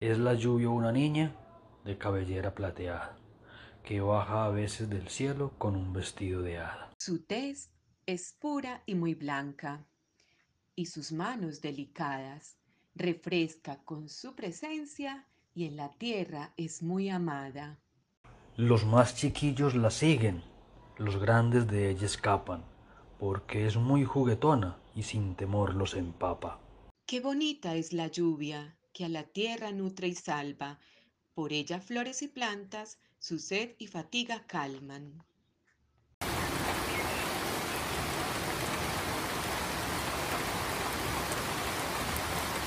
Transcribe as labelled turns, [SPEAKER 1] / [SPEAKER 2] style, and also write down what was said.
[SPEAKER 1] Es la lluvia una niña de cabellera plateada, que baja a veces del cielo con un vestido de hada.
[SPEAKER 2] Su tez es pura y muy blanca, y sus manos delicadas refresca con su presencia y en la tierra es muy amada.
[SPEAKER 1] Los más chiquillos la siguen, los grandes de ella escapan, porque es muy juguetona y sin temor los empapa.
[SPEAKER 2] Qué bonita es la lluvia, que a la tierra nutre y salva, por ella flores y plantas su sed y fatiga calman.